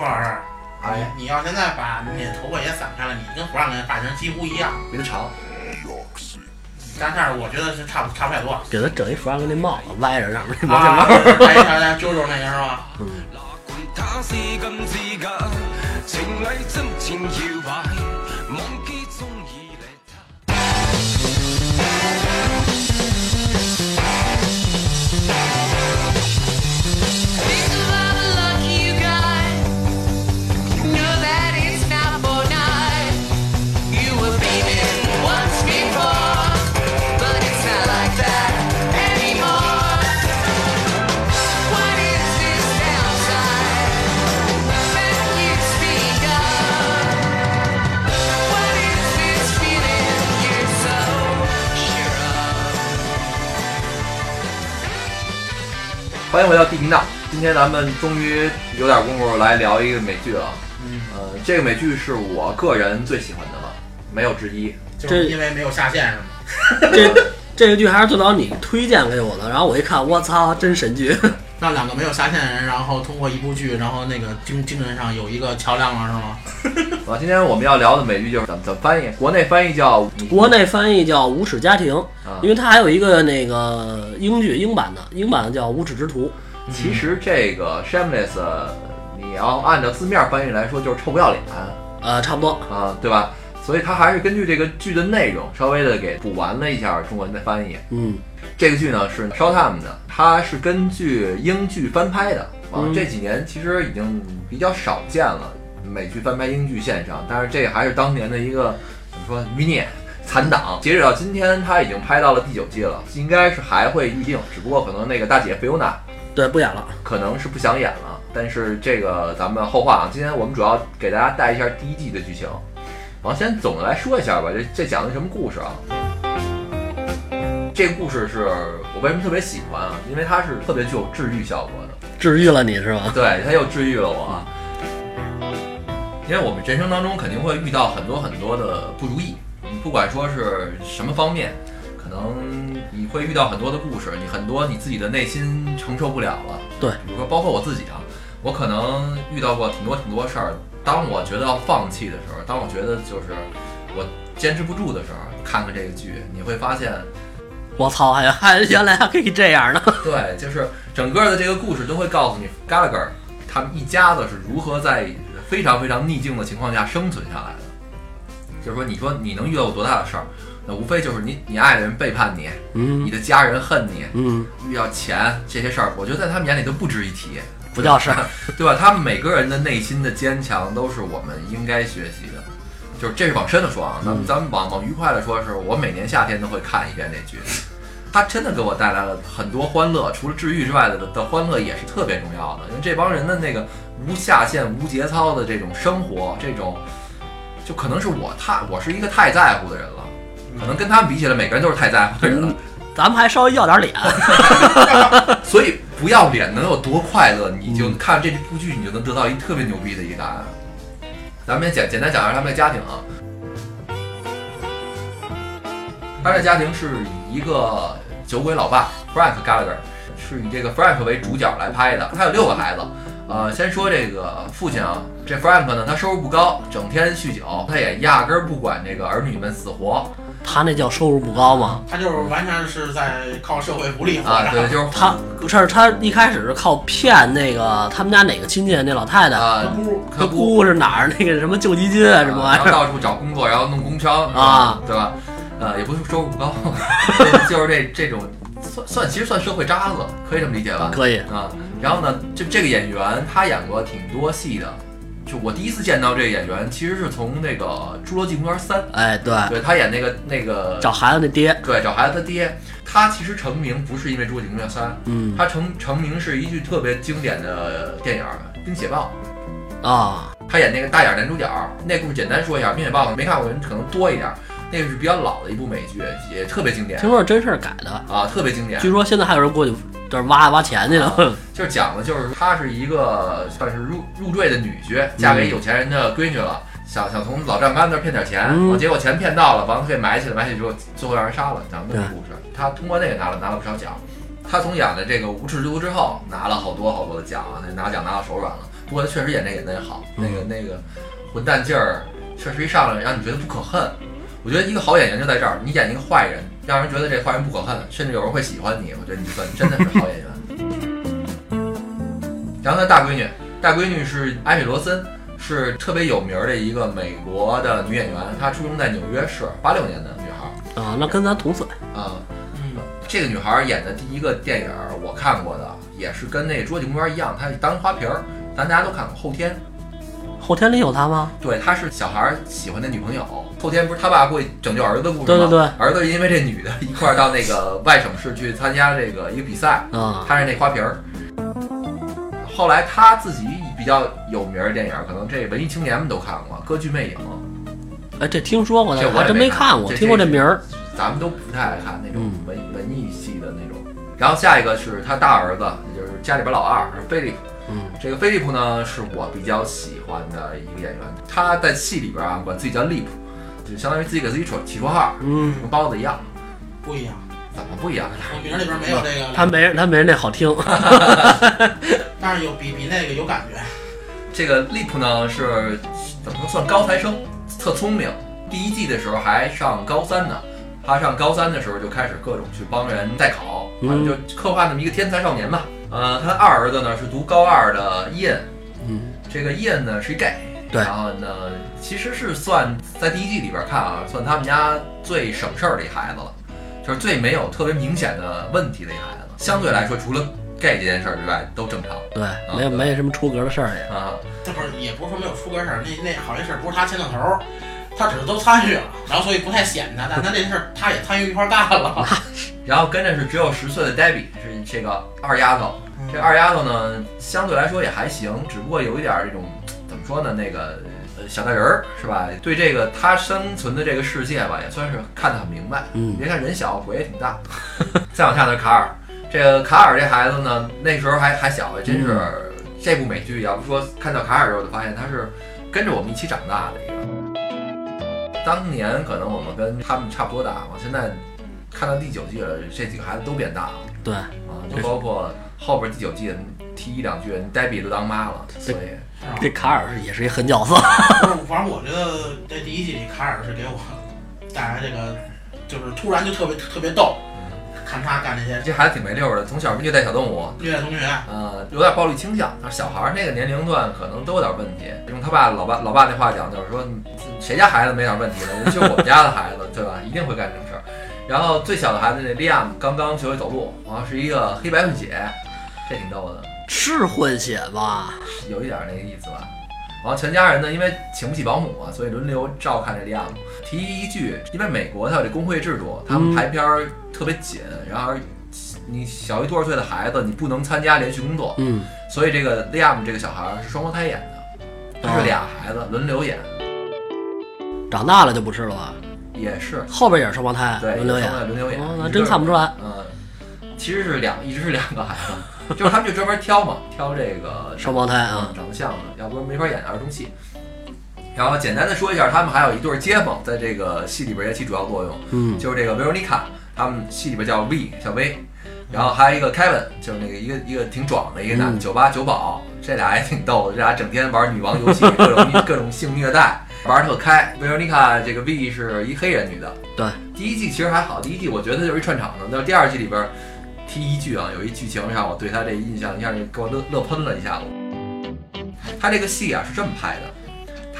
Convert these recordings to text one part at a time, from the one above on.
郭老师，哎，你要现在把你的头发也散开了，你跟弗朗根发型几乎一样，比他长。但是我觉得是差不差不太多。给他整一弗兰克那帽子，歪着上面那毛啊，线帽。还有像啾啾那个是吧？他是欢迎回到地频道。今天咱们终于有点功夫来聊一个美剧了。嗯，呃，这个美剧是我个人最喜欢的了，没有之一。就是因为没有下线是吗？这这个剧还是最早你推荐给我的，然后我一看，我操，真神剧！让两个没有下线的人，然后通过一部剧，然后那个精精神上有一个桥梁了是吗？啊，今天我们要聊的美剧就是怎么怎么翻译，国内翻译叫 国内翻译叫《无耻家庭》，啊因为它还有一个那个英剧英版的，英版的叫《无耻之徒其实这个 shameless，你要按照字面翻译来说就是臭不要脸》，呃，差不多。啊，对吧？所以它还是根据这个剧的内容稍微的给补完了一下中文的翻译。嗯，这个剧呢是 Showtime 的，它是根据英剧翻拍的。啊，嗯这几年其实已经比较少见了，美剧翻拍英剧线上，但是这还是当年的一个怎么说余孽。残党，截止到今天，它已经拍到了第九季了，应该是还会预定，只不过可能那个大姐菲欧娜对，不演了。可能是不想演了，但是这个咱们后话啊。今天我们主要给大家带一下第一季的剧情，然后先总的来说一下吧。这这讲的什么故事啊？这个故事是我为什么特别喜欢啊？因为它是特别具有治愈效果的，治愈了你是吗？对，它又治愈了我啊。因为我们人生当中肯定会遇到很多很多的不如意，你不管说是什么方面，可能你会遇到很多的故事，你很多你自己的内心承受不了了。对，比如说包括我自己啊，我可能遇到过挺多挺多事儿。当我觉得要放弃的时候，当我觉得就是我坚持不住的时候，看看这个剧，你会发现，我操，还还 原来还可以这样呢！对，就是整个的这个故事都会告诉你 Gallagher 他们一家子是如何在非常非常逆境的情况下生存下来的。就是说，你说你能遇到多大的事儿，那无非就是你你爱的人背叛你，嗯你的家人恨你，嗯，遇到钱这些事儿，我觉得在他们眼里都不值一提，不叫事儿。对吧？他们每个人的内心的坚强都是我们应该学习的。就是这是往深的说啊，咱们咱们往往愉快的说，是我每年夏天都会看一遍这剧，它真的给我带来了很多欢乐，除了治愈之外的的欢乐也是特别重要的。因为这帮人的那个无下限、无节操的这种生活，这种就可能是我太我是一个太在乎的人了，可能跟他们比起来，每个人都是太在乎的人了。咱们还稍微要点脸。所以不要脸能有多快乐，你就看这部剧，你就能得到一特别牛逼的一个答案。咱们也简简单讲一下他们的家庭啊。他的家庭是以一个酒鬼老爸 Frank Gallagher 是以这个 Frank 为主角来拍的。他有六个孩子，呃，先说这个父亲啊，这 Frank 呢，他收入不高，整天酗酒，他也压根儿不管这个儿女们死活他那叫收入不高吗？他就是完全是在靠社会福利啊，对，就是他不是他一开始是靠骗那个他们家哪个亲戚那老太太，啊，他他姑是哪儿那个什么救济金啊什么玩意儿到处找工作，然后弄工伤啊，对吧？呃，也不 是收入不高，就是这这种算算其实算社会渣子，可以这么理解吧？可以，啊，然后呢，就这个演员他演过挺多戏的，就我第一次见到这个演员，其实是从那个《侏罗纪公园三》，哎，对，对他演那个那个找孩子的爹，对找孩子他爹，他其实成名不是因为《侏罗纪公园三》，嗯。他成成名是一句特别经典的电影《冰雪暴》。啊，他演那个大眼男主角，那故事简单说一下，《冰雪暴》没看过的人可能多一点，那个是比较老的一部美剧，也特别经典听说是真事儿改的，啊，特别经典。据说现在还有人过去这儿挖挖钱去了。就是讲的就是她是一个算是入入赘的女婿，嫁给有钱人的闺女了，想想从老丈杆那儿骗点钱，嗯结果钱骗到了，完了给埋起来，埋起来之后最后让人杀了，讲这么个故事。她通过那个拿了拿了不少奖。她从演的这个《无耻之徒》之后，拿了好多好多的奖啊，那拿奖拿到手软了。不过她确实演这演的也好，那个那个混蛋劲儿，确实一上来让你觉得不可恨。我觉得一个好演员就在这儿，你演一个坏人，让人觉得这坏人不可恨，甚至有人会喜欢你，我觉得你算真的是好演员。然后呢大闺女，大闺女是艾米罗森，是特别有名儿的一个美国的女演员，她出生在纽约市，八六年的女孩儿啊，那跟咱同岁。啊、嗯，这个女孩儿演的第一个电影儿我看过的，也是跟那《侏罗纪公园》一样，她是当花瓶儿，咱大家都看过。后天，后天里有他吗？对，他是小孩儿喜欢的女朋友。后天不是他爸会拯救儿子的故事吗？对对对儿子因为这女的一块儿到那个外省市去参加这个一个比赛，嗯，他是那花瓶儿。后来他自己比较有名儿的电影，可能这文艺青年们都看过，《歌剧魅影》，哎，这听说过，这我还真没看过，听过这这名儿。咱们都不太爱看那种嗯文、文艺系的那种。然后下一个是他大儿子，也就是家里边老二是菲利普。嗯，这个菲利普呢是我比较喜欢的一个演员，他在戏里边啊管自己叫利普，就相当于自己给自己取起绰号，嗯，跟包子一样。不一样，怎么不一样？我名儿里边没有这个，他没人，他没人那好听。但是有比比那个有感觉。这个利普呢是怎么说算高材生，特聪明。第一季的时候还上高三呢，他上高三的时候就开始各种去帮人代考，嗯反正就刻画那么一个天才少年吧。呃，他二儿子呢是读高二的伊恩，嗯，这个伊恩呢是一 gay，对然后呢其实是算在第一季里边看啊，算他们家最省事儿的一孩子了，就是最没有特别明显的问题的一孩子。相对来说，除了 gay 这件事儿之外，都正常对，没有没什么出格的事儿也。啊。这不是也不是说没有出格事儿，那那好些事儿不是他牵的头儿，他只是都参与了，然后所以不太显他，但他这事儿他也参与一块儿干了。然后跟着是只有十岁的 Debbie，是这个二丫头。这二丫头呢，相对来说也还行，只不过有一点儿这种怎么说呢，那个呃小大人儿是吧？对这个他生存的这个世界吧，也算是看得很明白。嗯别看人小，鬼也挺大。再往下呢，卡尔，这个卡尔这孩子呢，那时候还还小，还真是、这部美剧，要不说看到卡尔之后，就发现他是跟着我们一起长大的一个。当年可能我们跟他们差不多大，我现在看到第九季了，这几个孩子都变大了。对，啊，就包括后边第九季提一两句，黛比都当妈了，所以。这卡尔是也是一狠角色。反正我觉得在第一季里卡尔是给我带来这个，就是突然就特别特别逗，看他干这些这孩子挺没溜儿的，从小虐待小动物，虐待同学，呃，有点暴力倾向。小孩儿那个年龄段可能都有点问题。用他爸老爸老爸那话讲，就是说谁家孩子没点问题呢？就我们家的孩子，对吧？一定会干这种事儿。然后最小的孩子那利亚姆刚刚学会走路，然后是一个黑白混血，这挺逗的，是混血吧？有一点那个意思吧。然后全家人呢，因为请不起保姆啊，所以轮流照看这利亚姆。提一句，因为美国它有这工会制度，他们嗯排片儿特别紧，然后你小于多少岁的孩子，你不能参加连续工作。嗯，所以这个利亚姆这个小孩儿是双胞胎演的，他是俩孩子轮流演，长大了就不是了吧？也是后边也是双胞胎对轮流演轮流演真看不出来。嗯，其实是两一直是两个孩子，就是他们就专门挑嘛，挑这个双胞胎啊嗯长得像的，要不然没法演儿童戏。然后简单的说一下，他们还有一对街坊在这个戏里边也起主要作用，嗯，就是这个维罗妮卡，他们戏里边叫 V 小薇，然后还有一个 Kevin，就是那个一个一个挺壮的一个男酒吧酒保，这俩也挺逗的，这俩整天玩女王游戏，各种 各种性虐待，玩特开。维罗妮卡这个 V 是一黑人女的，对，第一季其实还好，第一季我觉得就是一串场的，但是第二季里边提一句啊，有一剧情让我对他这印象一下就给我乐乐喷了一下子。他这个戏啊是这么拍的。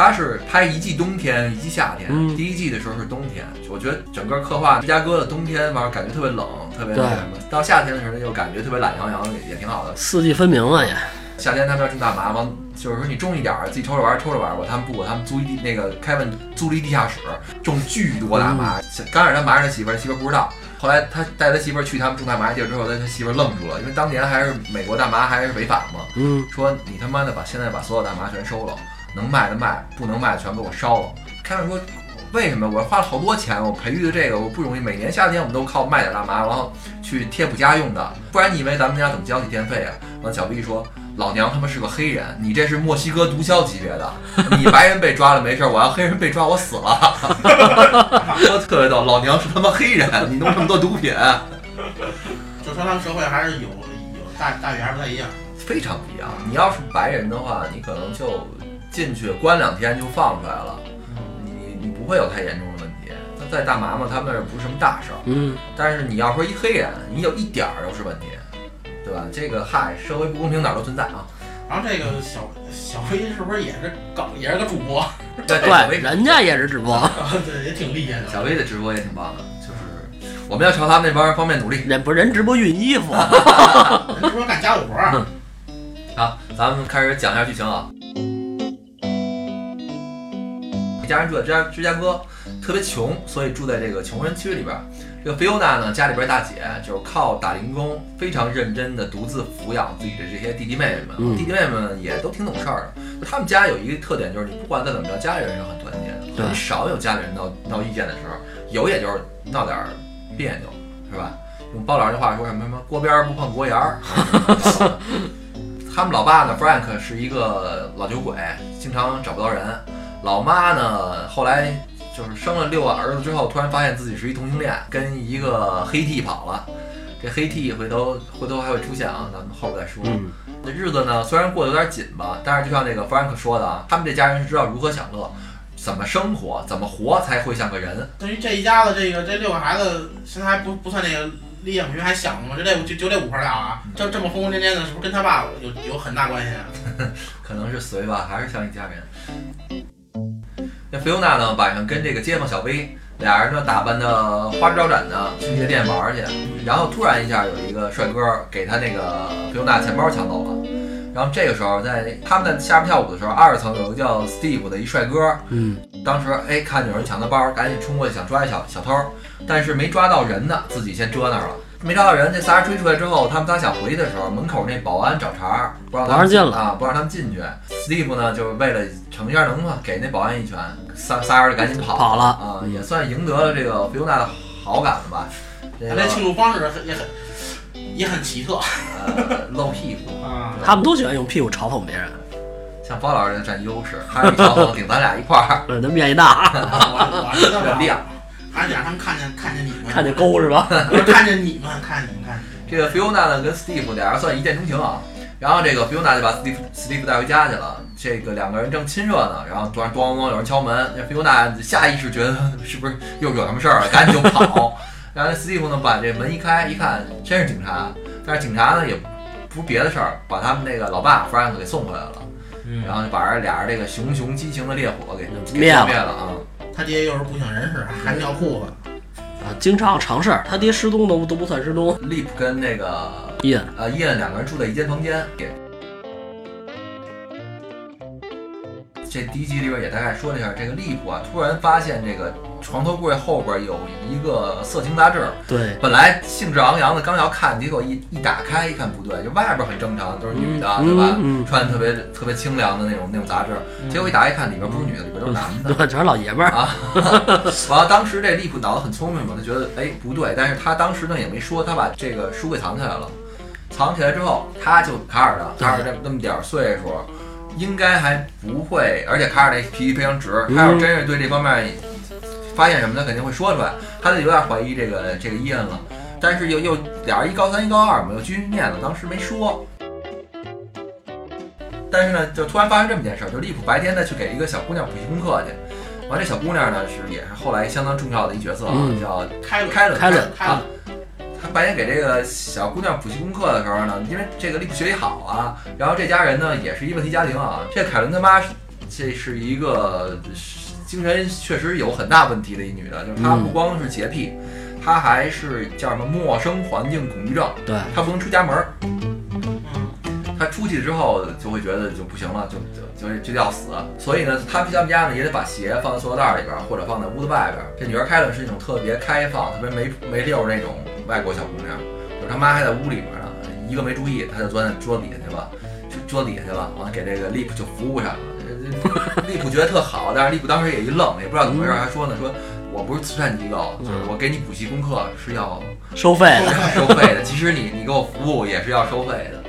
他是拍一季冬天，一季夏天。嗯第一季的时候是冬天，我觉得整个刻画芝加哥的冬天，反正感觉特别冷，特别那什么。到夏天的时候呢，又感觉特别懒洋洋，也也挺好的。四季分明啊也。夏天他们要种大麻，往就是说你种一点儿，自己抽着玩儿抽着玩儿吧。他们不，他们租一地那个凯文租了一地下室，种巨多大麻。刚开始他瞒着他媳妇儿，他媳妇儿不知道。后来他带他媳妇儿去他们种大麻地儿之后，他他媳妇儿愣住了，因为当年还是美国大麻还是违法嘛。嗯，说你他妈的把现在把所有大麻全收了，能卖的卖，不能卖的全给我烧了。凯文说。为什么我花了好多钱？我培育的这个我不容易，每年夏天我们都靠卖点大麻，然后去贴补家用的，不然你以为咱们家怎么交起电费啊？完，小 B 说：“老娘他妈是个黑人，你这是墨西哥毒枭级别的，你白人被抓了没事，我要黑人被抓我死了。”说特别逗，老娘是他妈黑人，你弄这么多毒品，就说他们社会还是有有大大与还是不太一样。非常不一样。你要是白人的话，你可能就进去关两天就放出来了，你你不会有太严重的问题。那在大麻嘛，他们那儿不是什么大事儿。嗯，但是你要说一黑人，你有一点儿都是问题，对吧？这个嗨，社会不公平哪儿都存在啊。然后这个小小飞是不是也是搞也是个主播？对对，人家也是直播，对，也挺厉害的。小薇的直播也挺棒的，就是我们要朝他们那帮方面努力。人不是人直播熨衣服，人直播干家务活儿？好，咱们开始讲一下剧情啊。家人住在芝加芝加哥，特别穷，所以住在这个穷人区里边儿。这个菲欧娜呢，家里边大姐就是靠打零工，非常认真的独自抚养自己的这些弟弟妹妹们。嗯弟弟妹妹们也都挺懂事儿的。他们家有一个特点，就是你不管再怎么着，家里人是很团结的，对很少有家里人闹闹意见的时候，有也就是闹点儿别扭，是吧？用包老师的话说什么什么锅边儿不碰锅沿儿。他们老爸呢，Frank 是一个老酒鬼，经常找不到人。老妈呢，后来就是生了六个儿子之后，突然发现自己是一同性恋，跟一个黑 T 跑了。这黑 T 回头回头还会出现啊，咱们后边再说。嗯，这日子呢，虽然过得有点紧吧，但是就像那个弗兰克说的啊，他们这家人是知道如何享乐，怎么生活，怎么活才会像个人。对于这一家子这个这六个孩子，现在还不不算那个立业，因为还小呢嘛，就这就就这五块料啊，就这么疯疯癫癫的，是不是跟他爸有有很大关系啊？可能是随吧，还是像一家人。那菲欧娜呢，晚上跟这个街坊小薇俩人呢打扮的花枝招展的去夜店玩去，然后突然一下有一个帅哥给他那个菲欧娜钱包抢走了。然后这个时候在他们在下面跳舞的时候，二层有个叫 Steve 的一帅哥，嗯，当时哎看有人抢他包，赶紧冲过去想抓一小小偷，但是没抓到人呢，自己先遮那儿了。没抓到人，这仨人追出来之后，他们仨想回去的时候，门口那保安找茬儿，不让他们不让进了啊，不让他们进去。Steve 呢，就是为了逞一下能嘛，给那保安一拳，仨仨人就赶紧跑跑了啊，也算赢得了这个菲欧娜的好感了吧。这个他那庆祝方式很也很也很奇特呃露屁股，啊。他们都喜欢用屁股嘲讽别人，像包老师占优势，还是一条缝顶咱俩一块儿对，他面积大，我我知道这 亮。还是得让他们看见看见你们，看见沟是吧？看见你们，看见你们，看见你们。这个菲欧娜呢跟 Steve 俩人算一见钟情啊，然后这个 Fiona 就把 Steve Steve 带回家去了。这个两个人正亲热呢，然后突然咣咣有人敲门，这 Fiona 下意识觉得是不是又惹什么事儿了，赶紧就跑。然后 Steve 呢把这门一开，一看真是警察，但是警察呢也不是别的事儿，把他们那个老爸 Frank 给送回来了，嗯然后就把这俩人这个熊熊激情的烈火给给灭了灭了啊。他爹又是不省人事，还尿裤子。啊，经常常事儿，他爹失踪都都不算失踪。利普跟那个伊恩，呃伊恩两个人住在一间房间。这第一集里边也大概说了一下，这个利普啊，突然发现这个床头柜后边有一个色情杂志，对，本来兴致昂扬的刚要看，结果一一打开一看不对，就外边很正常，都是女的，嗯对吧？穿的特别特别清凉的那种那种杂志，结果一打开一看，里边不是女的，里边都是男的。对，全是老爷们儿。啊，完了，当时这利普脑子很聪明嘛，他觉得哎不对，但是他当时呢也没说，他把这个书给藏起来了。藏起来之后，他就卡尔的，卡尔这那么点儿岁数，应该还不会，而且卡尔那脾气非常直，他要是真是对这方面发现什么，他肯定会说出来。他就有点怀疑这个这个伊恩了，但是又又俩人一高三一高二嘛，又居面了，当时没说。但是呢，就突然发生这么件事儿，就利普白天呢去给一个小姑娘补习功课去，完这小姑娘呢是也是后来相当重要的一角色啊，嗯叫开了开伦开伦啊。他白天给这个小姑娘补习功课的时候呢，因为这个利普学习好啊，然后这家人呢也是一问题家庭啊。这凯伦他妈这是一个精神确实有很大问题的一女的，就是她嗯不光是洁癖，她还是叫什么陌生环境恐惧症，对，她不能出家门儿。她出去之后就会觉得就不行了，就就就就要死，所以呢，他们他们家呢也得把鞋放在塑料袋里边儿，或者放在屋子外边儿。这女儿凯伦是一种特别开放、特别没没溜儿那种外国小姑娘，就是他妈还在屋里边呢，一个没注意，她就钻桌子底下去了，就桌子底下去了，完了给这个 Lip 就服务上了。利普觉得特好，但是利普当时也一愣，也不知道怎么回事，还说呢说。我不是慈善机构，就是我给你补习功课是要收费的，收费的。其实你你给我服务也是要收费的，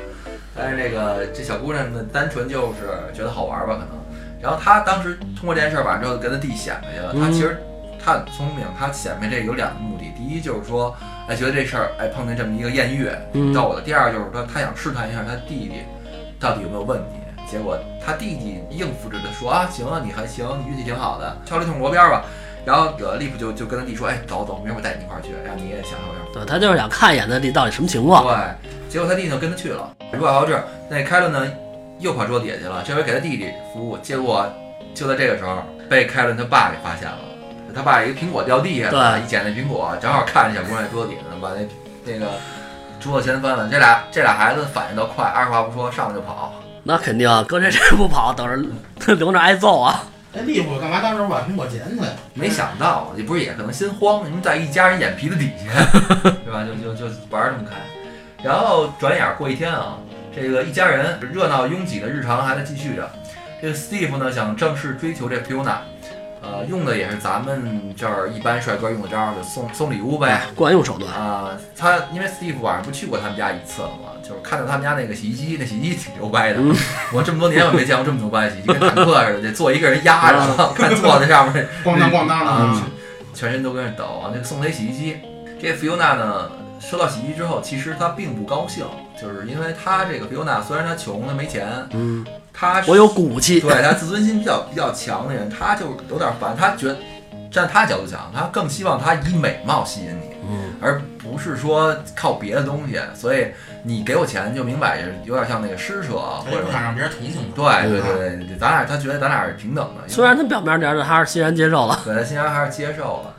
但是那个这小姑娘呢，单纯就是觉得好玩吧，可能。然后她当时通过这件事儿完之后，跟她弟显摆去了。她其实她很聪明，她显摆这有两个目的：第一就是说，哎，觉得这事儿哎碰见这么一个艳遇嗯逗的；第二就是说，她想试探一下她弟弟到底有没有问题。结果他弟弟应付着的说啊，行啊，你还行，你运气挺好的，敲了一通锣边吧。然后呃利普就就跟他弟说，哎，走走，明儿我带你一块儿去，让你也享受享受。对他就是想看一眼他弟到底什么情况。对，结果他弟就跟他去了。如果到这，那凯伦呢又跑桌底下去了，这回给他弟弟服务。结果就在这个时候，被凯伦他爸给发现了。他爸一个苹果掉地下了，对一捡那苹果，正好看见小姑娘在桌子底下呢，把那那个桌子掀翻了。这俩这俩孩子反应都快，二话不说上来就跑。那肯定啊，搁这谁不跑，等着 留着挨揍啊！那利普干嘛当时把苹果捡起来？没想到，也不是也可能心慌，你们在一家人眼皮子底下，对吧？就就就玩儿这么开。然后转眼过一天啊，这个一家人热闹拥挤的日常还在继续着。这个 Steve 呢想正式追求这 Fiona，呃，用的也是咱们这儿一般帅哥用的招儿，就送送礼物呗。惯用手段。啊、他因为 Steve 晚上不去过他们家一次了嘛，就是看到他们家那个洗衣机，那洗衣机挺牛掰的。嗯我这么多年我没见过这么牛掰的洗衣机，跟坦克似的，得坐一个人压着，看坐在上面 咣当咣当的全身都跟着抖啊！那个送他一洗衣机，这 Fiona 呢，收到洗衣机之后，其实她并不高兴，就是因为她这个 Fiona 虽然她穷，她没钱，嗯，她是我有骨气。对她自尊心比较比较强的人，她就有点烦，她觉得站她角度想，她更希望她以美貌吸引你，嗯，而不是说靠别的东西。所以你给我钱，就明摆着有点像那个施舍，或者不想让别人同情对他。对对对对，咱俩他觉得咱俩是平等的，虽然他表面点儿的还是欣然接受了。对他欣然还是接受了。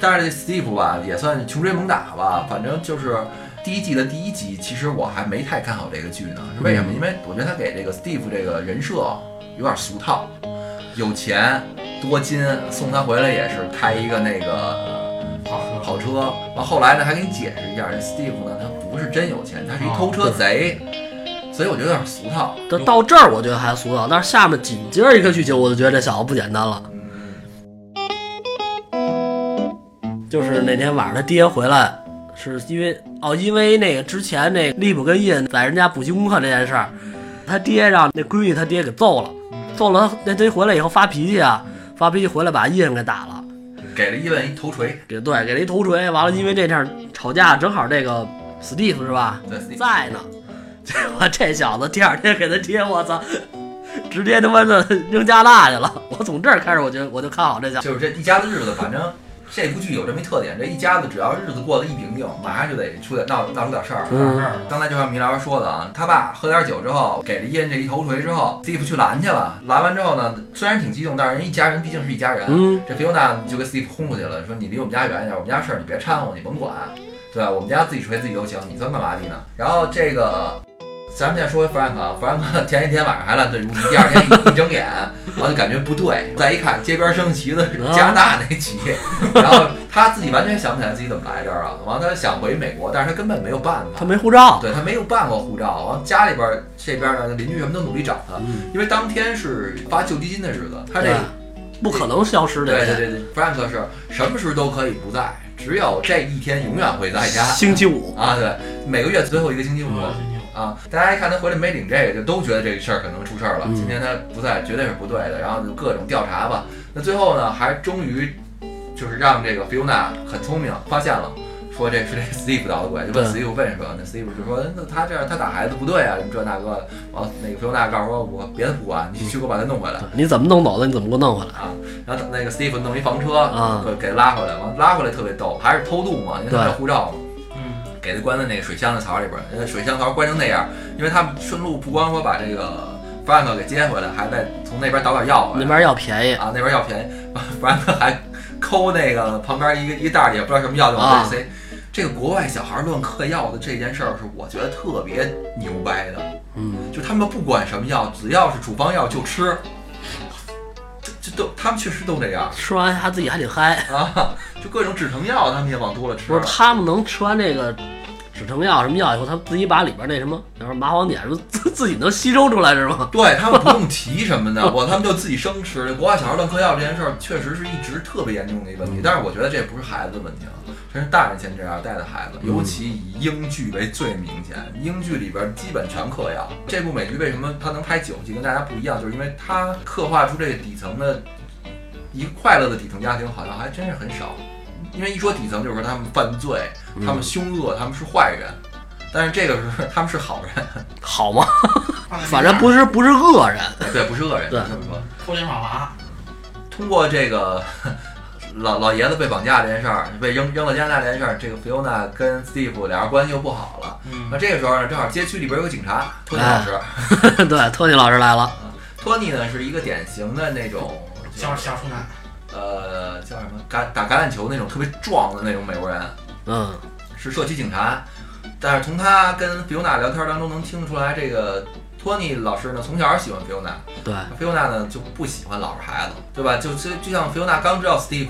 但是这 Steve 吧，也算穷追猛打吧，反正就是第一季的第一集，其实我还没太看好这个剧呢。是为什么？因为我觉得他给这个 Steve 这个人设有点俗套，有钱多金，送他回来也是开一个那个跑车跑车。完后来呢，还给你解释一下，这 Steve 呢，他不是真有钱，他是一偷车贼，所以我觉得有点俗套。到到这儿我觉得还俗套，但是下面紧接着一个剧情，我就觉得这小子不简单了。嗯，就是那天晚上他爹回来，是因为哦，因为那个之前那利普跟印在人家补习功课这件事儿，他爹让那闺女他爹给揍了，揍了那爹回来以后发脾气啊，发脾气回来把印给打了，给了伊文一头锤。给对给了一头锤，完了因为这事儿吵架，正好这个史蒂夫是吧对，Steve 在呢，结果这小子第二天给他爹，我操！直接他妈的扔加拿大去了！我从这儿开始，我就我就看好这家。就是这一家子日子，反正这部剧有这么一特点，这一家子只要日子过得一平静，马上就得出点闹闹出点事儿。嗯刚才就像米老师说的啊，他爸喝点酒之后，给了伊恩这一头锤之后，Steve 去拦去了。拦完之后呢，虽然挺激动，但是人一家人毕竟是一家人。嗯，这菲欧娜就跟 Steve 轰出去了，说你离我们家远一点，我们家事儿你别掺和，你甭管，对吧？我们家自己锤自己都行，你算干嘛的呢？然后这个。咱们现在说回弗兰克啊，弗兰克前一天晚上还烂醉如泥，第二天一一睁眼，然后就感觉不对，再一看街边升旗的是加拿大那旗，然后他自己完全想不起来自己怎么来这儿啊，完了他想回美国，但是他根本没有办法，他没护照。对他没有办过护照，完了家里边儿这边儿呢邻居什么都努力找他，嗯，因为当天是发救济金的日子，他这不可能消失的。对对对对，Frank 是什么时候都可以不在，只有这一天永远会在家星期五，啊，对，每个月最后一个星期五。嗯啊，大家一看他回来没领这个，就都觉得这个事儿可能出事儿了。嗯今天他不在，绝对是不对的。然后就各种调查吧。那最后呢，还终于就是让这个 Fiona 很聪明，发现了，说这是这 Steve 捣的鬼，就问对 Steve 为什么？那 Steve 就说，那他这样他打孩子不对啊，什么这那个的。完了，那个 Fiona 告诉说，我别的不管，你去给我把他弄回来。你怎么弄走的？你怎么给我弄回来？啊，然后那个 Steve 弄一房车，啊给给拉回来，完拉回来特别逗，还是偷渡嘛，因为他没有护照嘛。嗯，给他关在那个水箱的槽里边水箱槽关成那样，因为他们顺路不光说把这个 Frank 给接回来，还在从那边倒点药回来。那边药便宜，啊，那边药便宜，，Frank 还抠那个旁边一个一袋也不知道什么药就往这里塞。这个国外小孩乱嗑药的这件事儿，是我觉得特别牛掰的。嗯，就就他们不管什么药，只要是处方药就吃，这这都他们确实都这样吃完他自己还得嗨。啊，就各种止疼药他们也往多了吃不。是他们能吃完这个止疼药什么药以后，他自己把里边那什么，比如说麻黄碱什么自自己能吸收出来是吗？对他们不用提什么的，我他们就自己生吃。国外小孩乱嗑药这件事儿，确实是一直特别严重的一个问题。但是我觉得这不是孩子的问题了，这是大人先这样带的孩子，尤其以英剧为最明显。英剧里边基本全嗑药。这部美剧为什么它能拍九季跟大家不一样，就是因为它刻画出这个底层的一个快乐的底层家庭，好像还真是很少。因为一说底层，就是说他们犯罪，他们凶恶，他们是坏人。但是这个是 他们是好人，好吗？反正不是不是恶人。对，不是恶人，对这么说。偷奸耍滑，通过这个老老爷子被绑架这件事儿，被扔扔到加拿大这件事儿，这个菲欧娜跟 Steve 俩人关系又不好了。嗯那，这个时候呢，正好街区里边有个警察，托尼老师。对，托尼老师来了。托尼呢是一个典型的那种，小小处男，呃，叫什么橄打橄榄球那种特别壮的那种美国人，嗯，是社区警察。但是从他跟菲欧娜聊天当中能听得出来，这个托尼老师呢从小喜欢菲欧娜，对，菲欧娜呢就不喜欢老实孩子，对吧？就就就像菲欧娜刚知道 Steve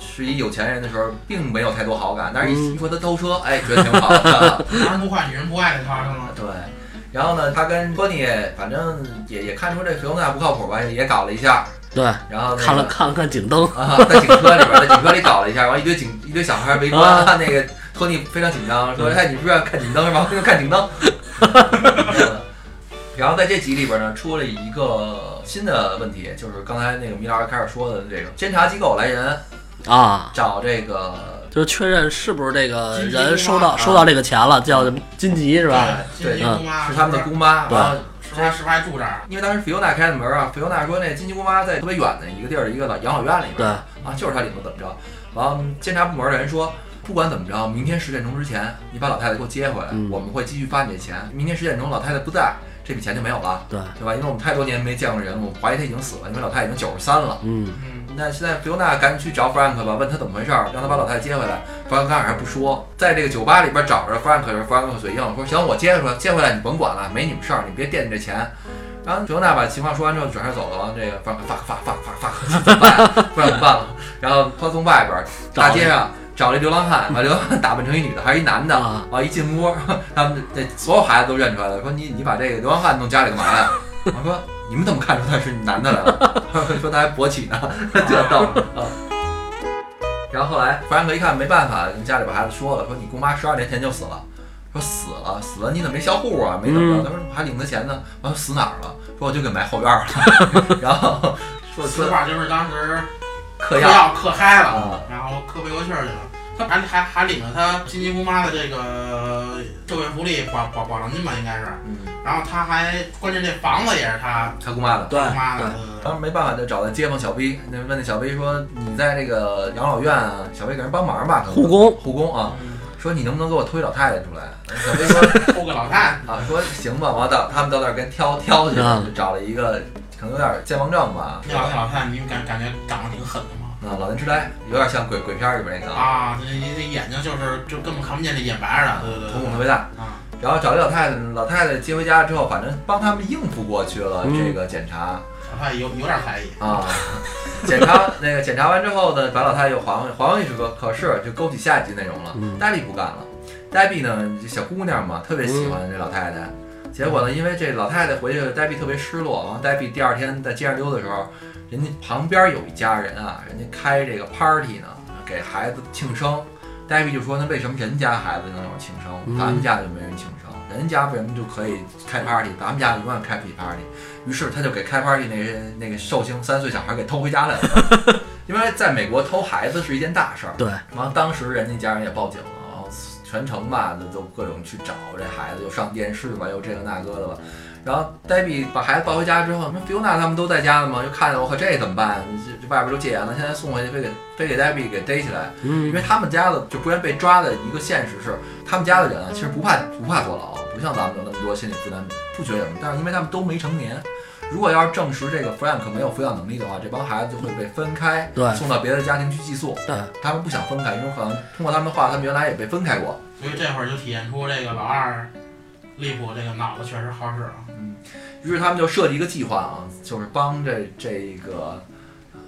是一有钱人的时候，并没有太多好感，但是一说他偷车，哎，觉得挺好的。男人不坏，女人不爱，这套上了。对，然后呢，他跟托尼反正也也看出这菲欧娜不靠谱吧，也搞了一下，对，然后、那个、看了看了看警灯，啊，在警车里边，在警车里搞了一下，完一堆警一堆小孩围观，啊 那个托尼非常紧张，说：“哎，你是不是要看警灯是吧？看警灯。”然后在这集里边呢，出了一个新的问题，就是刚才那个米老师开始说的这个监察机构来人啊，找这个就是确认是不是这个人收到收到这个钱了，叫金吉是吧？对金鸡姑妈是他们的姑妈，对完了是不是是不是还住这儿？因为当时菲欧娜开的门啊，菲欧娜说那金鸡姑妈在特别远的一个地儿的一个老养老院里边，对啊，就是她里头怎么着？完了，监察部门的人说，不管怎么着，明天十点钟之前，你把老太太给我接回来，嗯我们会继续发你的钱。明天十点钟老太太不在，这笔钱就没有了，对，对吧？因为我们太多年没见过人了，我们怀疑他已经死了，因为老太太已经九十三了。嗯，嗯，那现在菲欧娜赶紧去找 Frank 吧，问他怎么回事儿，让他把老太太接回来。Frank 刚开始还不说，在这个酒吧里边找着 Frank 时，Frank 嘴硬说：“行，我接回来，接回来你甭管了，没你们事儿，你别惦记这钱。”然后菲欧娜把情况说完之后转身走了，这个 Frank 发发发发发怎么办？不知道怎么办了。然后他从外边大街上找了一流浪汉，把流浪汉打扮成一女的，还是一男的。啊完一进屋，他们这所有孩子都认出来了，说你你把这个流浪汉弄家里干嘛呀？我说你们怎么看出他是男的来了？说他还勃起呢，这逗啊。然后后来弗兰克一看没办法，跟家里边孩子说了，说你姑妈十二年前就死了，说死了死了你怎么没销户啊？没怎么着？嗯他说我还领他钱呢，完了死哪儿了？说我就给埋后院了，然后说说实话就是当时嗑药嗑嗨啊了，然后嗑不过气儿去了。他还还还领着他亲亲姑妈的这个社会福利保保保障金吧，应该是。嗯，然后他还关键这房子也是他他姑妈的。对姑妈的对，当时没办法，就找那街坊小 B，那问那小 B 说：“你在这个养老院啊？”小 B 给人帮忙吧，护工护工啊，嗯说你能不能给我推老太太出来？小 B 说偷个老太太，啊，说行吧，完了到他们到那儿跟挑挑去找了一个可能有点健忘症吧，那老那老太太，你感感觉长得挺狠的吗？啊，老年痴呆，有点像鬼鬼片里边那个，啊，这这这眼睛就是就根本看不见，这眼白着的，对对对对。瞳孔特别大。啊，然后找这老太太，老太太接回家之后，反正帮他们应付过去了嗯这个检查老太太有有点怀疑，啊。检查那个检查完之后呢，把老太太又还回还回去可可是就勾起下一集内容了。嗯黛碧不干了，黛碧呢小姑娘嘛，特别喜欢这老太太。结果呢，因为这老太太回去，黛碧特别失落。完，黛碧第二天在街上溜的时候，人家旁边有一家人啊，人家开这个 party 呢，给孩子庆生。黛碧就说：“那为什么人家孩子能有庆生，嗯咱们家就没人庆生？人家为什么就可以开 party，咱们家永远开不起 party？” 于是他就给开 party 那个那个寿星三岁小孩给偷回家来了。因为在美国偷孩子是一件大事儿。对，完了当时人家家人也报警了，全程吧都都各种去找这孩子，又上电视吧，又这个那个的吧。然后黛比把孩子抱回家之后，那菲欧娜他们都在家呢嘛，就看见我靠这怎么办？这这外边都戒严了，现在送回去非给非给黛比给逮起来，因嗯为他们家的就不愿被抓的一个现实是，他们家的人啊，其实不怕不怕坐牢，不像咱们有那么多心理负担，不觉得有什么。但是因为他们都没成年，如果要是证实这个 Frank 没有抚养能力的话，这帮孩子就会被分开，对送到别的家庭去寄宿。对，他们不想分开，因为可能通过他们的话，他们原来也被分开过。所以这会儿就体现出这个老二利普这个脑子确实好使啊。嗯于是他们就设计一个计划啊，就是帮这这个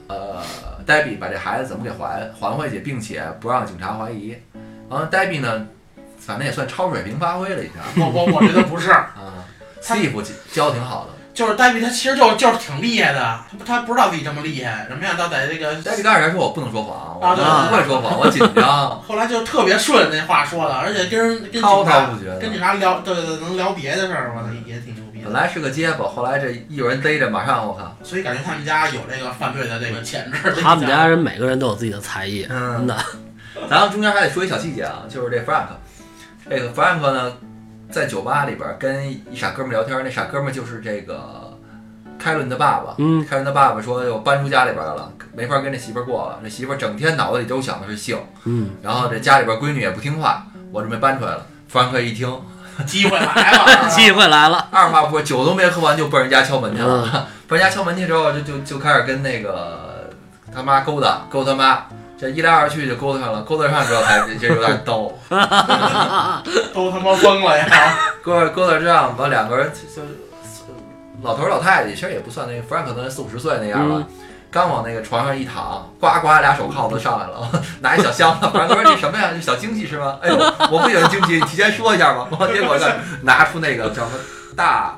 呃 Debbie 把这孩子怎么给还还回去，并且不让警察怀疑。然后黛比呢，反正也算超水平发挥了一下我我我觉得不是，嗯，斯蒂夫教的挺好的。就是黛比他其实就就是挺厉害的，他不他不知道自己这么厉害，没想到在这个黛比刚开始说我不能说谎，我不会说谎，我紧张，后来就特别顺那话说的，而且跟人跟警滔滔察不绝跟。警察聊，对对对，能聊别的事儿，我操，也挺牛逼。本来是个结巴，后来这一有人逮着，马上我靠，所以感觉他们家有这个犯罪的这个潜质。他们家人每个人都有自己的才艺，嗯真的。咱们中间还得说一小细节啊，就是这 Frank，这个 Frank 呢，在酒吧里边跟一傻哥们聊天，那傻哥们就是这个凯伦的爸爸。嗯，凯伦的爸爸说又搬出家里边来了，没法跟这媳妇儿过了。这媳妇儿整天脑子里都想的是性，嗯，然后这家里边闺女也不听话，我准备搬出来了。弗兰克一听，机会来了，机会来了，二话不说，酒都没喝完就奔人家敲门去了。嗯 奔人家敲门去之后，就就就开始跟那个他妈勾搭，勾他妈。这一来二去就勾搭上了，勾搭上之后还这这有点逗，都他妈疯了呀！勾搭勾搭这样，把两个人就就老头老太太，其实也不算那个弗兰克可能四五十岁那样吧。嗯刚往那个床上一躺，呱呱俩手铐子上来了，拿一小箱子。弗兰克说：“这什么呀？这小惊喜是吗？”哎呦，我不喜欢惊喜，你提前说一下吧。结果呢，拿出那个叫什么大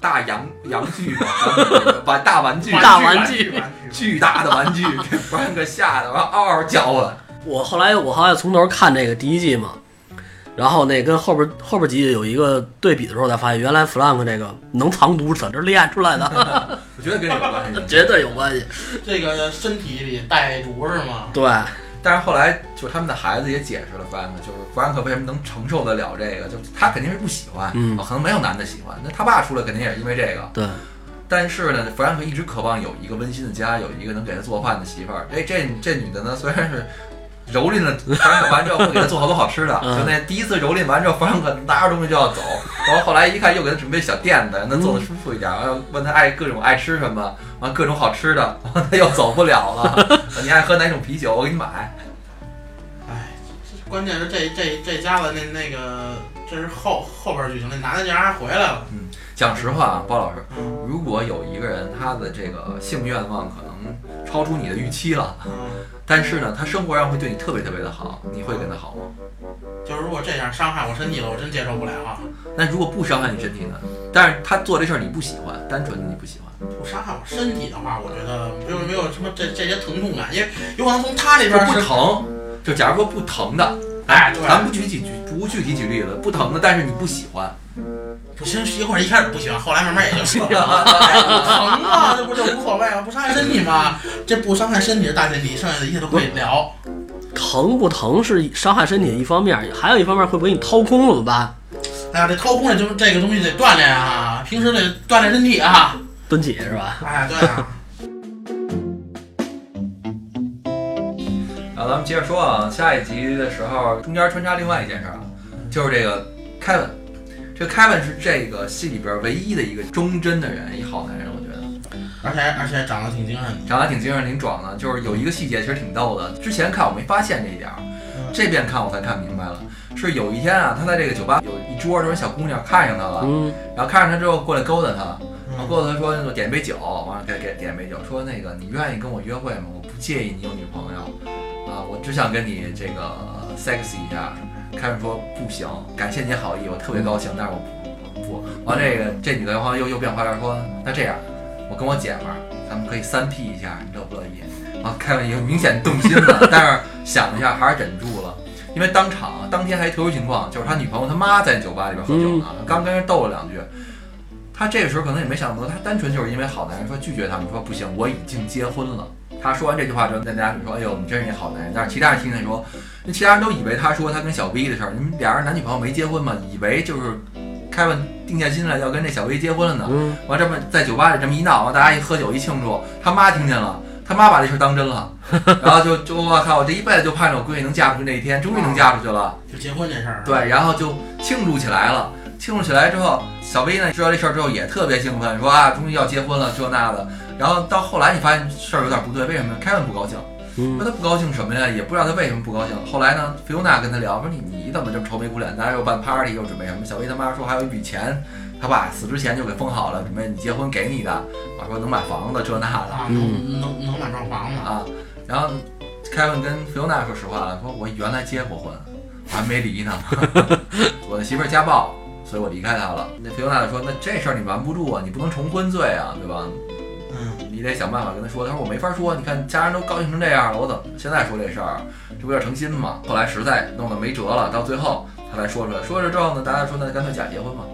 大洋洋具吧，把大玩具，大玩具玩具，巨大的玩具，给弗兰克吓得，嗷嗷叫唤。我后来我后来从头看这个第一季嘛，然后那跟后边后边几季有一个对比的时候，才发现原来弗兰克这个能藏毒是在这练出来的，我觉得跟这有关系。绝对有关系。这个身体里带毒是吗？对，但是后来就是他们的孩子也解释了弗兰克，就是弗兰克为什么能承受得了这个，就他肯定是不喜欢，嗯可能没有男的喜欢。那他爸出来肯定也是因为这个。对，但是呢，弗兰克一直渴望有一个温馨的家，有一个能给他做饭的媳妇儿。哎，这这女的呢，虽然是蹂躏了弗兰克完之后，会给他做好多好吃的。嗯就那第一次蹂躏完之后，弗兰克拿着东西就要走，然后后来一看又给他准备小垫子，让他坐的舒服一点，然后问他爱各种爱吃什么，完各种好吃的，完 他又走不了了。你爱喝哪种啤酒，我给你买。哎，关键是这这这家子那那个，这是后后边剧情，那男的竟然还回来了。讲实话啊，包老师，嗯如果有一个人他的这个性愿望可能超出你的预期了，嗯，但是呢，他生活上会对你特别特别的好，你会跟他好吗？就是如果这样伤害我身体了，我真接受不了啊！那如果不伤害你身体呢？但是他做这事儿你不喜欢，单纯的你不喜欢，不伤害我身体的话，我觉得没有没有什么这这些疼痛感，因为有可能从他那边不，疼。就假如说不疼的，哎，对，咱不举几举不具体举例子，不疼的，但是你不喜欢，不行，一会儿一开始不行，后来慢慢也就喜欢了。哎 疼啊，这不就无所谓吗？不伤害身体嘛，这不伤害身体是大前提，剩下的一切都可以聊。疼不疼是伤害身体的一方面，还有一方面会不会给你掏空了怎么办？哎呀，这掏空了就是这个东西得锻炼啊，平时得锻炼身体啊。蹲起是吧？哎，对啊，然后咱们接着说啊，下一集的时候中间穿插另外一件事啊，就是这个凯文，这个凯文是这个戏里边唯一的一个忠贞的人，一好男人，我觉得。而且而且长得挺精神的。长得挺精神、挺壮的，就是有一个细节其实挺逗的。之前看我没发现这一点儿，这边看我才看明白了。是有一天啊，他在这个酒吧有一桌这种小姑娘看上他了，嗯，然后看上他之后过来勾搭他，然后嗯勾搭他说点杯酒，完了给给点杯酒，说那个你愿意跟我约会吗？我不介意你有女朋友，啊，我只想跟你这个 sex 一下。凯文说不行，感谢你好意，我特别高兴，但是我不不。完这个这女的话又又变花样说，那这样，我跟我姐们儿，咱们可以三 P 一下，你乐不乐意？然后凯文也明显动心了，但是想了一下还是忍住了，因为当场当天还特殊情况，就是他女朋友他妈在酒吧里边喝酒呢，刚跟人斗了两句。他这个时候可能也没想到，他单纯就是因为好男人说拒绝他们，说不行，我已经结婚了。他说完这句话之后，大家就说：“哎呦，你真是一好男人。”但是其他人听见说，那其他人都以为他说他跟小 V 的事儿，你们俩人男女朋友没结婚吗？以为就是开完定下心来要跟这小 V 结婚了呢。嗯，完这么在酒吧里这么一闹，完大家一喝酒一庆祝，他妈听见了，他妈把这事儿当真了，然后就就我靠，我这一辈子就盼着我闺女能嫁出去那一天，终于能嫁出去了。就结婚这事儿。对，然后就庆祝起来了。庆祝起来之后，小薇呢知道这事儿之后也特别兴奋，说啊，终于要结婚了，这那的。然后到后来你发现事儿有点不对，为什么呢？凯文不高兴，嗯说他不高兴什么呀？也不知道他为什么不高兴。后来呢，菲欧娜跟他聊，说你你怎么这么愁眉苦脸？大家又办 party 又准备什么？小薇他妈说还有一笔钱，他爸死之前就给封好了，准备你结婚给你的，啊说能买房子这那的啊，嗯能能能买幢房子？啊。然后凯文跟菲欧娜说实话了，说我原来结过婚，我还没离呢，我的媳妇儿家暴。所以我离开他了。那菲欧娜就说：“那这事儿你瞒不住啊，你不能重婚罪啊，对吧？你得想办法跟他说。他说我没法说，你看家人都高兴成这样了，我怎么现在说这事儿？这不有点成心吗？后来实在弄得没辙了，到最后他才说出来。说着之后呢，大家说那干脆假结婚吧。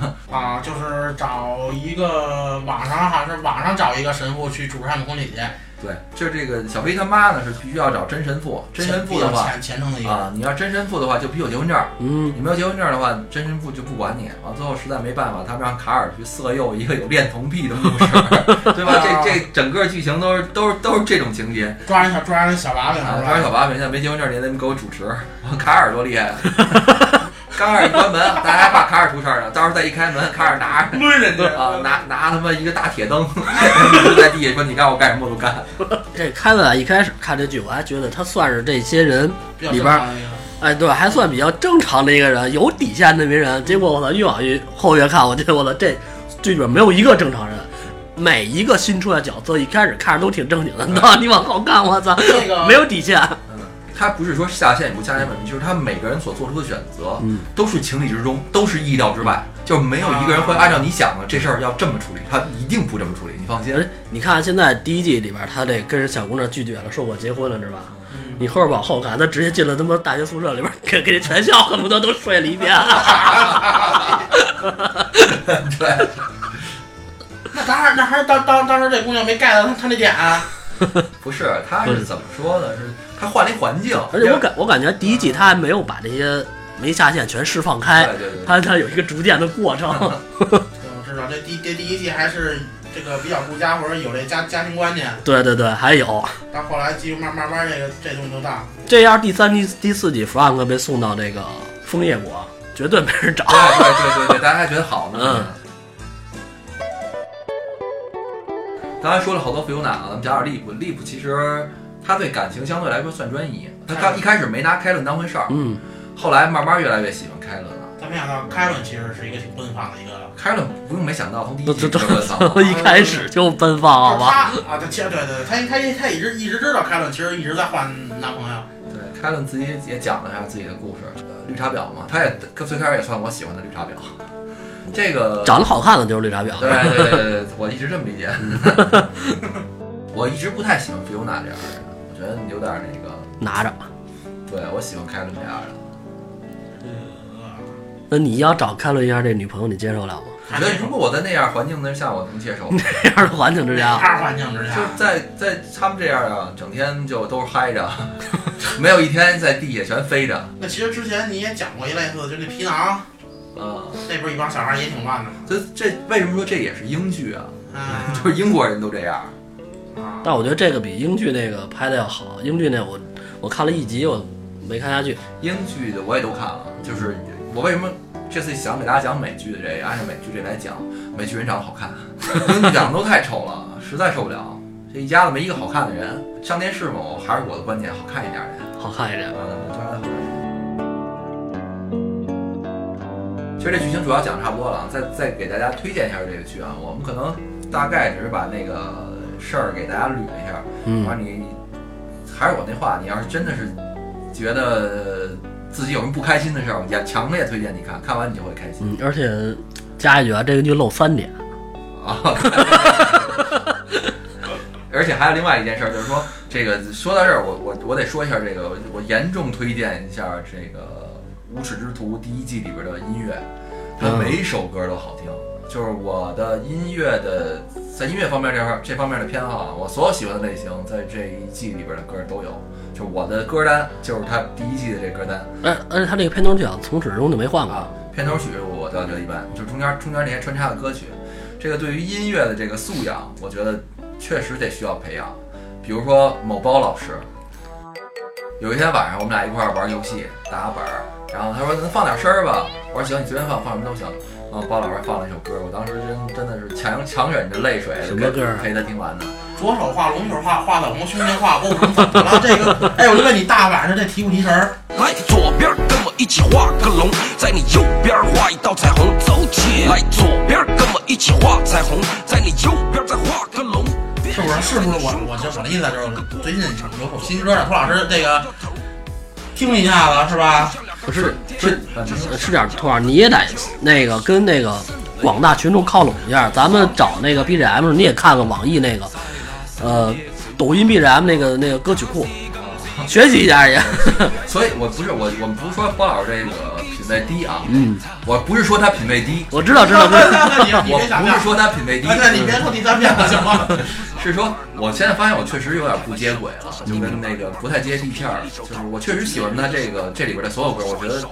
啊，就是找一个网上好像是网上找一个神父去主持他们婚礼去，对，就这个小飞他妈呢是必须要找真神父，真神父的话虔虔诚的一个啊，你要真神父的话就必须有结婚证。嗯，你没有结婚证的话，真神父就不管你。完最后实在没办法，他们让卡尔去色诱一个有恋童癖的牧师，对吧？这这整个剧情都是都是都是这种情节。抓人小抓人小娃娃啊，抓人小吧？把柄，现在没结婚证，你也得给我主持。卡尔多厉害 啊！刚开始一关门，大家还怕卡尔出事儿呢。到时候再一开门，卡尔拿着抡人家啊，拿拿他妈一个大铁灯，就在地下说：“你让我干什么我都干。这凯文啊，一开始看这剧，我还觉得他算是这些人里边。哎，对，还算比较正常的一个人，有底线的名人。结果我操，越往越后越看，我觉得我操，这剧里边没有一个正常人。每一个新出来的角色，一开始看着都挺正经的，到 你往后看，我操，没有底线。嗯”他不是说下线与不下线问题，就是他每个人所做出的选择嗯都是情理之中，都是意料之外，就没有一个人会按照你想的这事儿要这么处理，他一定不这么处理，你放心。而你看现在第一季里边，他这跟人小姑娘拒绝了，说我结婚了，是吧？嗯你后边往后看，他直接进了他妈大学宿舍里边，给给这全校恨不得都睡了一遍。对，那当然，那还是当当当时这姑娘没 get 到他他那点啊。不是，他是怎么说呢？是他换了一环境，而且我感我感觉第一季他还没有把这些没下线全释放开，对对对，他他有一个逐渐的过程。我知道这第这第一季还是这个比较顾家或者有这家家庭观念，对对对，还有到后来继续慢慢慢这个这东西就大。这要是第三季第四季弗兰克被送到这个枫叶国，绝对没人找。对对对对对，大家还觉得好呢。嗯刚才说了好多菲欧娜啊，咱们讲点利普。利普其实他对感情相对来说算专一，他刚一开始没拿凯伦当回事儿，嗯，后来慢慢越来越喜欢凯伦了。但没想到凯伦其实是一个挺奔放的一个。凯伦不用没想到，从第一这这季就奔放 一开始就奔放，好吧？他啊，他其实对对对，他他他一直一直知道凯伦其实一直在换男朋友。对，凯伦自己也讲了一下自己的故事，呃绿茶婊嘛，他也最开始也算我喜欢的绿茶婊。这个长得好看的就是绿茶婊。对对对我一直这么理解。我一直不太喜欢菲欧娜这样的人，我觉得有点那个。拿着。对我喜欢开伦这样的。那你要找开伦一样这女朋友，你接受了吗？我觉得如果我在那样环境之下，我能接受。那样的环境之下，二环境之下就下，在在他们这样啊，整天就都是嗨着，没有一天在地下全飞着。那其实之前你也讲过一类似，就那皮囊啊，那边一帮小孩也挺乱的嘛。这这为什么说这也是英剧啊？嗯，就是英国人都这样。啊，但我觉得这个比英剧那个拍的要好。英剧那我我看了一集，我没看下去。英剧的我也都看了，就是我为什么这次想给大家讲美剧的这个，按照美剧这来讲，美剧人长得好看，英剧长得都太丑了，实在受不了。这一家子没一个好看的人，上电视嘛，我还是我的观点，好看一点的。好看一点，嗯，其实这剧情主要讲得差不多了，再再给大家推荐一下这个剧啊，我们可能大概只是把那个事儿给大家捋了一下。嗯反正你还是我那话，你要是真的是觉得自己有什么不开心的事儿，也强烈推荐你看，看完你就会开心嗯，而且加一句啊，这个剧漏三点，啊。而且还有另外一件事儿，就是说这个说到这儿，我我我得说一下这个，我严重推荐一下这个《无耻之徒》第一季里边的音乐，它嗯每首歌都好听。就是我的音乐的在音乐方面这块这方面的偏好啊，我所有喜欢的类型在这一季里边的歌都有。就是我的歌单就是它第一季的这歌单而而且它这个片头曲啊，从始至终就没换过。啊，片头曲我倒觉得一般，就中间中间那些穿插的歌曲，这个对于音乐的这个素养，我觉得确实得需要培养。比如说某包老师，有一天晚上我们俩一块儿玩游戏打本儿，然后他说那放点声儿吧，我说行，你随便放，放什么都行。然后包老师放了一首歌，我当时真真的是强强忍着泪水什么歌啊陪他听完的，左手画龙，右手画画龙，胸前画勾，怎么了？这个，哎，我就问你，大晚上这提不提神儿？来，左边跟我一起画个龙，在你右边画一道彩虹，走起来。左边跟我一起画彩虹，在你右边再画个龙。是不是？是不是我？我这我的意思就是，最近有首新歌呢，涂老师这个听一下子是吧？不是是嗯是点儿兔儿，你也得那个跟那个广大群众靠拢一下。咱们找那个 BGM，你也看看网易那个，呃，抖音 BGM 那个那个歌曲库，学习一下也。所以我不是我我们不是说包老师这个品味低啊，嗯，我不是说他品味低，我知道知道我不是说他品味低，哎，对，你别说第三遍了，行吗？是说我现在发现我确实有点不接轨了，就跟那个不太接地气儿。就是我确实喜欢他这个这里边的所有歌，我觉得，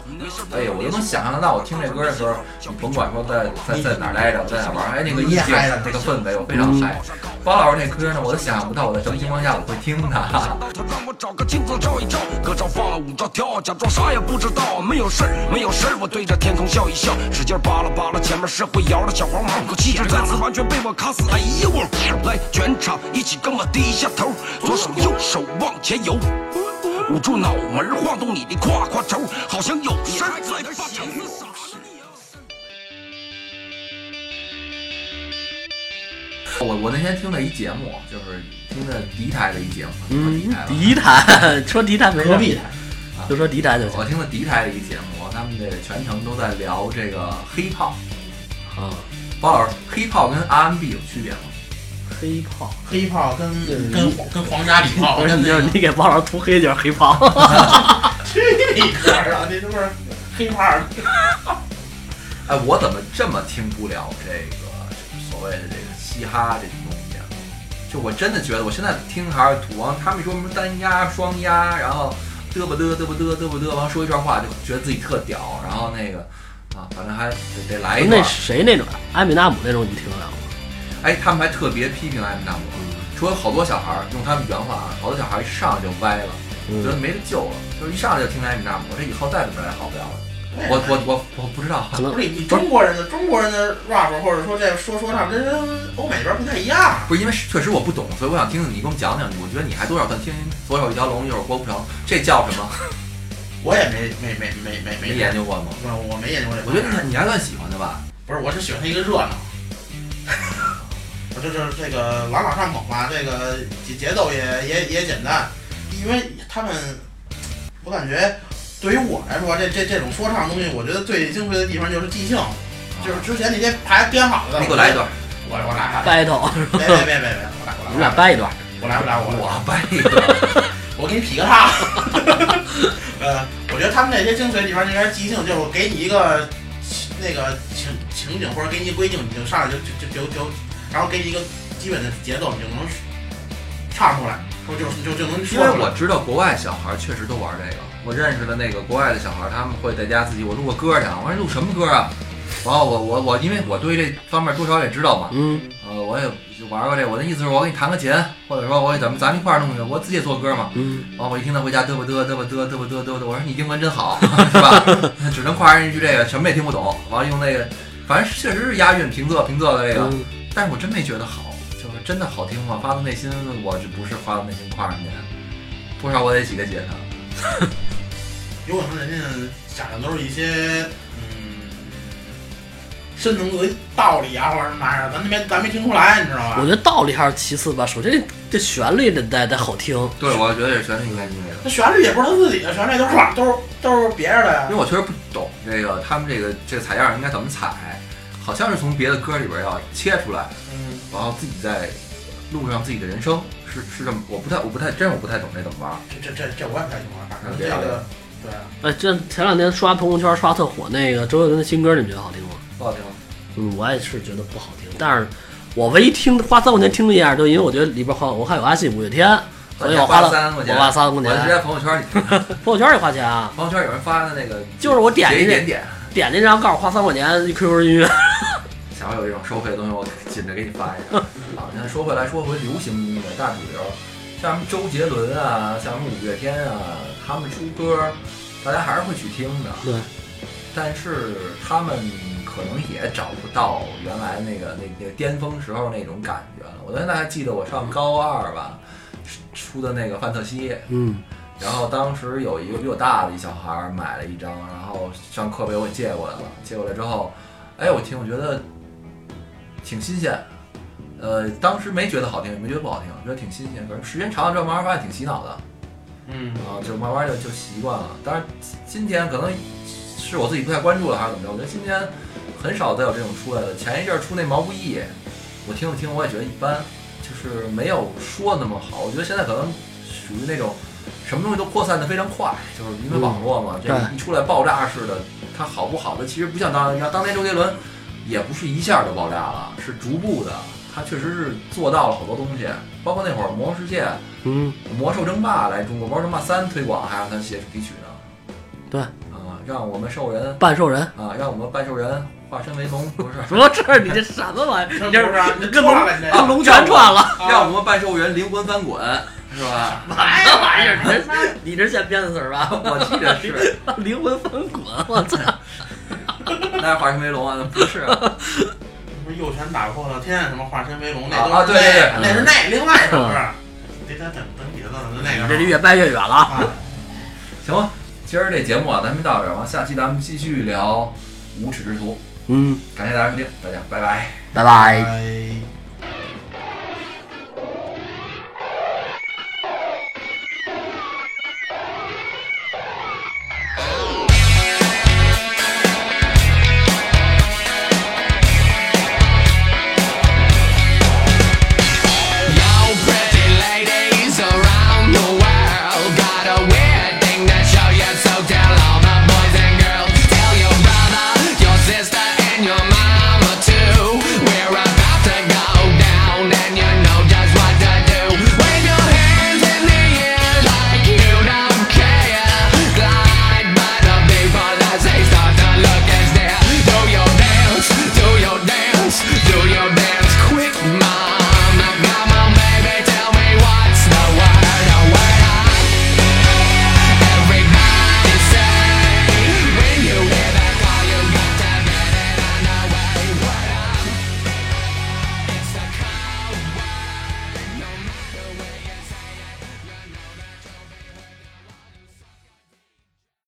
哎呀，我都能想象得到，我听这歌的时候，你甭管说在在在哪儿待着，在哪儿玩儿，哎，那个意境那个氛围，我非常嗨。包老师那歌呢，我都想象不到我在什么情况下我会听它。他让我找个镜子照一照，歌照放了舞照跳，假装啥也不知道。没有事儿，没有事儿，我对着天空笑一笑，使劲扒拉扒拉前面是会摇的小黄毛，可气质再次完全被我卡死。哎呦我，来全场一起跟我低下头，左手右手往前游，捂住脑门晃动你的胯胯轴，好像有事儿在发愁。我我那天听了一节目，就是听的敌台的一节目，嗯敌台，吧敌台说敌台没事隔壁台，就说敌台就行。我听的敌台的一节目，他们这个全程都在聊这个黑炮。啊。包老师，黑炮跟 RMB 有区别吗？黑炮，黑炮跟跟黄跟皇家礼炮，不是 你给包老师涂黑就是黑炮。去你个儿啊！这是不是黑炮？哎，我怎么这么听不了这个所谓的这个嘻哈这种东西啊？就我真的觉得，我现在听还是土王，他们说什么单压、双压，然后嘚吧嘚嘚吧嘚嘚吧嘚，完说一串话就觉得自己特屌，然后那个啊，反正还得得来一那段。谁那种啊？艾米纳姆那种你听得了吗？哎，他们还特别批评艾米纳姆，说好多小孩儿用他们原话啊，好多小孩儿一上来就歪了，觉得嗯，没得救了，就是一上来就听艾米纳姆，这以后再怎么着也好不了了。我我我我不知道，可能不是你中国人的中国人的 rap 或者说这说说唱，这跟欧美那边不太一样。不是因为确实我不懂，所以我想听听你给我们讲讲。我觉得你还多少算听左手一条龙，右手郭富城，这叫什么？我也没没没没没没没研究过吗？我我没研究过这。我觉得你你还算喜欢的吧？不是，我是喜欢他一个热闹。我就是这个朗朗上口嘛，这个节节奏也也也简单，因为他们，我感觉对于我来说，这这这种说唱东西，我觉得最精髓的地方就是即兴，就是之前那些排编好的。你给我来一段，我我来，battle，别别别别别，我来我来你俩掰一段。我来我来我来我掰一段。我给你劈个叉。呃，我觉得他们那些精髓地方应该是即兴，就是我给你一个那个情情景或者给你一个规定，你就上来就就就就就，然后给你一个基本的节奏，你就能唱出来，或者就就就能因说出来。为我知道国外小孩确实都玩这个，我认识的那个国外的小孩，他们会在家自己我录个歌去，我说录什么歌啊？然后我我我，因为我对这方面多少也知道嘛，嗯，呃，我也就玩过这，我的意思是我给你弹个琴，或者说我咱们咱们一块儿弄去，我自己也做歌嘛。嗯，完我一听他回家嘚吧嘚嘚吧嘚嘚吧嘚嘚吧嘚，我说你英文真好，是吧？只能夸人一句这个，什么也听不懂。完了用那个，反正确实是押韵平仄平仄的这个，嗯但是我真没觉得好，就是真的好听吗？发自内心，我这不是发自内心夸人家，多少我得几个解他。有可能人家讲的都是一些嗯深层次的道理啊，或者什么玩意儿，咱那边咱没听出来，你知道吧？我觉得道理还是其次吧。首先这这旋律得得得好听。对，我觉得这旋律应该听这个。那旋律也不是他自己的旋律，都是，都是都是别人的呀因为。我确实不懂这个，他们这个这个采样应该怎么采，好像是从别的歌里边要切出来，嗯，然后自己再录上自己的人声，是是这么，我不太我不太真我不太懂这怎么玩。这这这这我也不太清楚，反正这个对。哎，这前两天刷朋友圈刷特火那个周杰伦的新歌，你们觉得好听吗？不好听。嗯，我也是觉得不好听，但是我唯一听花三块钱听了一下，就因为我觉得里边好，我看有阿信、五月天，所以我花了三块钱，我花三块钱我直接。朋友圈里听，朋友圈也花钱啊，朋友圈有人发的那个，就是我点进去点点。点进去，然后告诉我花三块钱一 QQ 音乐。想要有一种收费的东西，我紧着给你发一下。啊，现在说回来说回流行音乐大主流，像什么周杰伦啊，像什么五月天啊，他们出歌，大家还是会去听的。对，但是他们可能也找不到原来那个那那个巅峰时候那种感觉了。我现在还记得我上高二吧，出的那个范特西，嗯，然后当时有一个比我大的一小孩儿买了一张，然后上课被我给借过来了。借过来之后，哎，我听我觉得挺新鲜。呃，当时没觉得好听，也没觉得不好听，觉得挺新鲜。可是时间长了之后，慢慢发现挺洗脑的。嗯，啊，就慢慢就就习惯了。当然，今天可能是我自己不太关注了，还是怎么着？我觉得今天很少再有这种出来的。前一阵儿出那毛不易，我听了听，我也觉得一般，就是没有说那么好。我觉得现在可能属于那种什么东西都扩散的非常快，就是因为网络嘛，这一出来爆炸式的，它好不好的其实不像当年，你看当年周杰伦也不是一下就爆炸了，是逐步的。他确实是做到了好多东西，包括那会儿《魔兽世界》嗯，《魔兽争霸》来中国，《魔兽争霸三》推广还让他写主题曲呢。对啊，让我们兽人半兽人。啊，让我们半兽人化身为龙，不是，不是你这什么玩意儿？你这不是跟龙跟龙全串了，让我们半兽人灵魂翻滚，是吧？什么玩意儿？你这你这现编的词儿吧？我记得是，灵魂翻滚，我操！那是化身为龙啊，不是，不是右拳打破了天，什么化身为龙，那啊都是啊对对对那那是那另外一首歌。得得等等别的了，那个这越掰越远了啊！啊，行吧。今儿这节目啊，咱们到这儿，吧下期咱们继续聊无耻之徒。嗯，感谢大家收听，大家拜拜。拜拜。拜。